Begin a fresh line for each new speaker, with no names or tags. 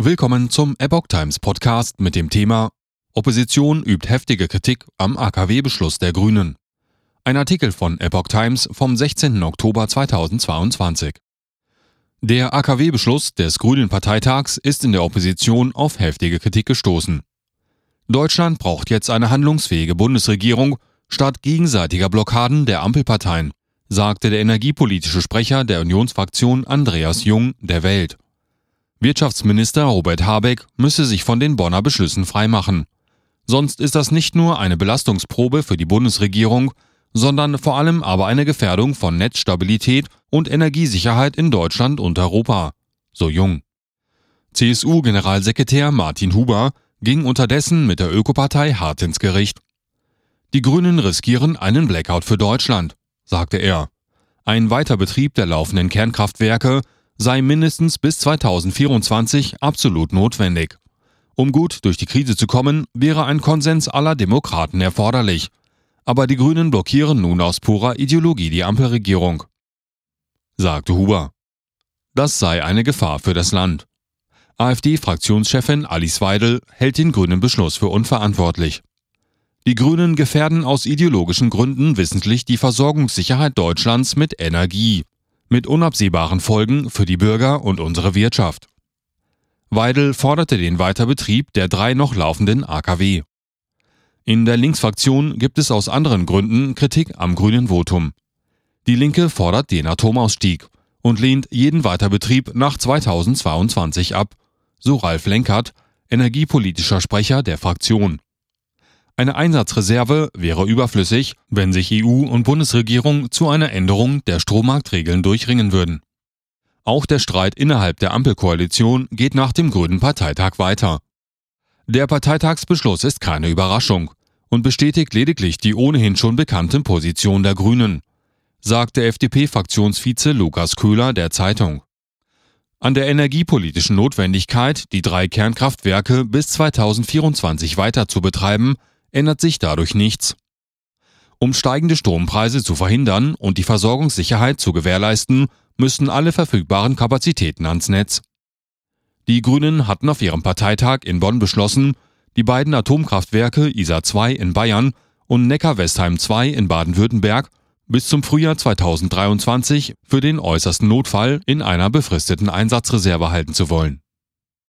Willkommen zum Epoch Times Podcast mit dem Thema Opposition übt heftige Kritik am AKW-Beschluss der Grünen. Ein Artikel von Epoch Times vom 16. Oktober 2022. Der AKW-Beschluss des Grünen Parteitags ist in der Opposition auf heftige Kritik gestoßen. Deutschland braucht jetzt eine handlungsfähige Bundesregierung statt gegenseitiger Blockaden der Ampelparteien, sagte der energiepolitische Sprecher der Unionsfraktion Andreas Jung der Welt. Wirtschaftsminister Robert Habeck müsse sich von den Bonner Beschlüssen freimachen. Sonst ist das nicht nur eine Belastungsprobe für die Bundesregierung, sondern vor allem aber eine Gefährdung von Netzstabilität und Energiesicherheit in Deutschland und Europa. So jung. CSU-Generalsekretär Martin Huber ging unterdessen mit der Ökopartei hart ins Gericht. Die Grünen riskieren einen Blackout für Deutschland, sagte er. Ein Weiterbetrieb der laufenden Kernkraftwerke sei mindestens bis 2024 absolut notwendig. Um gut durch die Krise zu kommen, wäre ein Konsens aller Demokraten erforderlich. Aber die Grünen blockieren nun aus purer Ideologie die Ampelregierung. Sagte Huber. Das sei eine Gefahr für das Land. AfD-Fraktionschefin Alice Weidel hält den grünen Beschluss für unverantwortlich. Die Grünen gefährden aus ideologischen Gründen wissentlich die Versorgungssicherheit Deutschlands mit Energie mit unabsehbaren Folgen für die Bürger und unsere Wirtschaft. Weidel forderte den Weiterbetrieb der drei noch laufenden AKW. In der Linksfraktion gibt es aus anderen Gründen Kritik am grünen Votum. Die Linke fordert den Atomausstieg und lehnt jeden Weiterbetrieb nach 2022 ab, so Ralf Lenkert, energiepolitischer Sprecher der Fraktion. Eine Einsatzreserve wäre überflüssig, wenn sich EU und Bundesregierung zu einer Änderung der Strommarktregeln durchringen würden. Auch der Streit innerhalb der Ampelkoalition geht nach dem Grünen Parteitag weiter. Der Parteitagsbeschluss ist keine Überraschung und bestätigt lediglich die ohnehin schon bekannte Position der Grünen, sagte FDP-Fraktionsvize Lukas Köhler der Zeitung. An der energiepolitischen Notwendigkeit, die drei Kernkraftwerke bis 2024 weiter zu betreiben, ändert sich dadurch nichts. Um steigende Strompreise zu verhindern und die Versorgungssicherheit zu gewährleisten, müssen alle verfügbaren Kapazitäten ans Netz. Die Grünen hatten auf ihrem Parteitag in Bonn beschlossen, die beiden Atomkraftwerke ISA 2 in Bayern und Neckar-Westheim 2 in Baden-Württemberg bis zum Frühjahr 2023 für den äußersten Notfall in einer befristeten Einsatzreserve halten zu wollen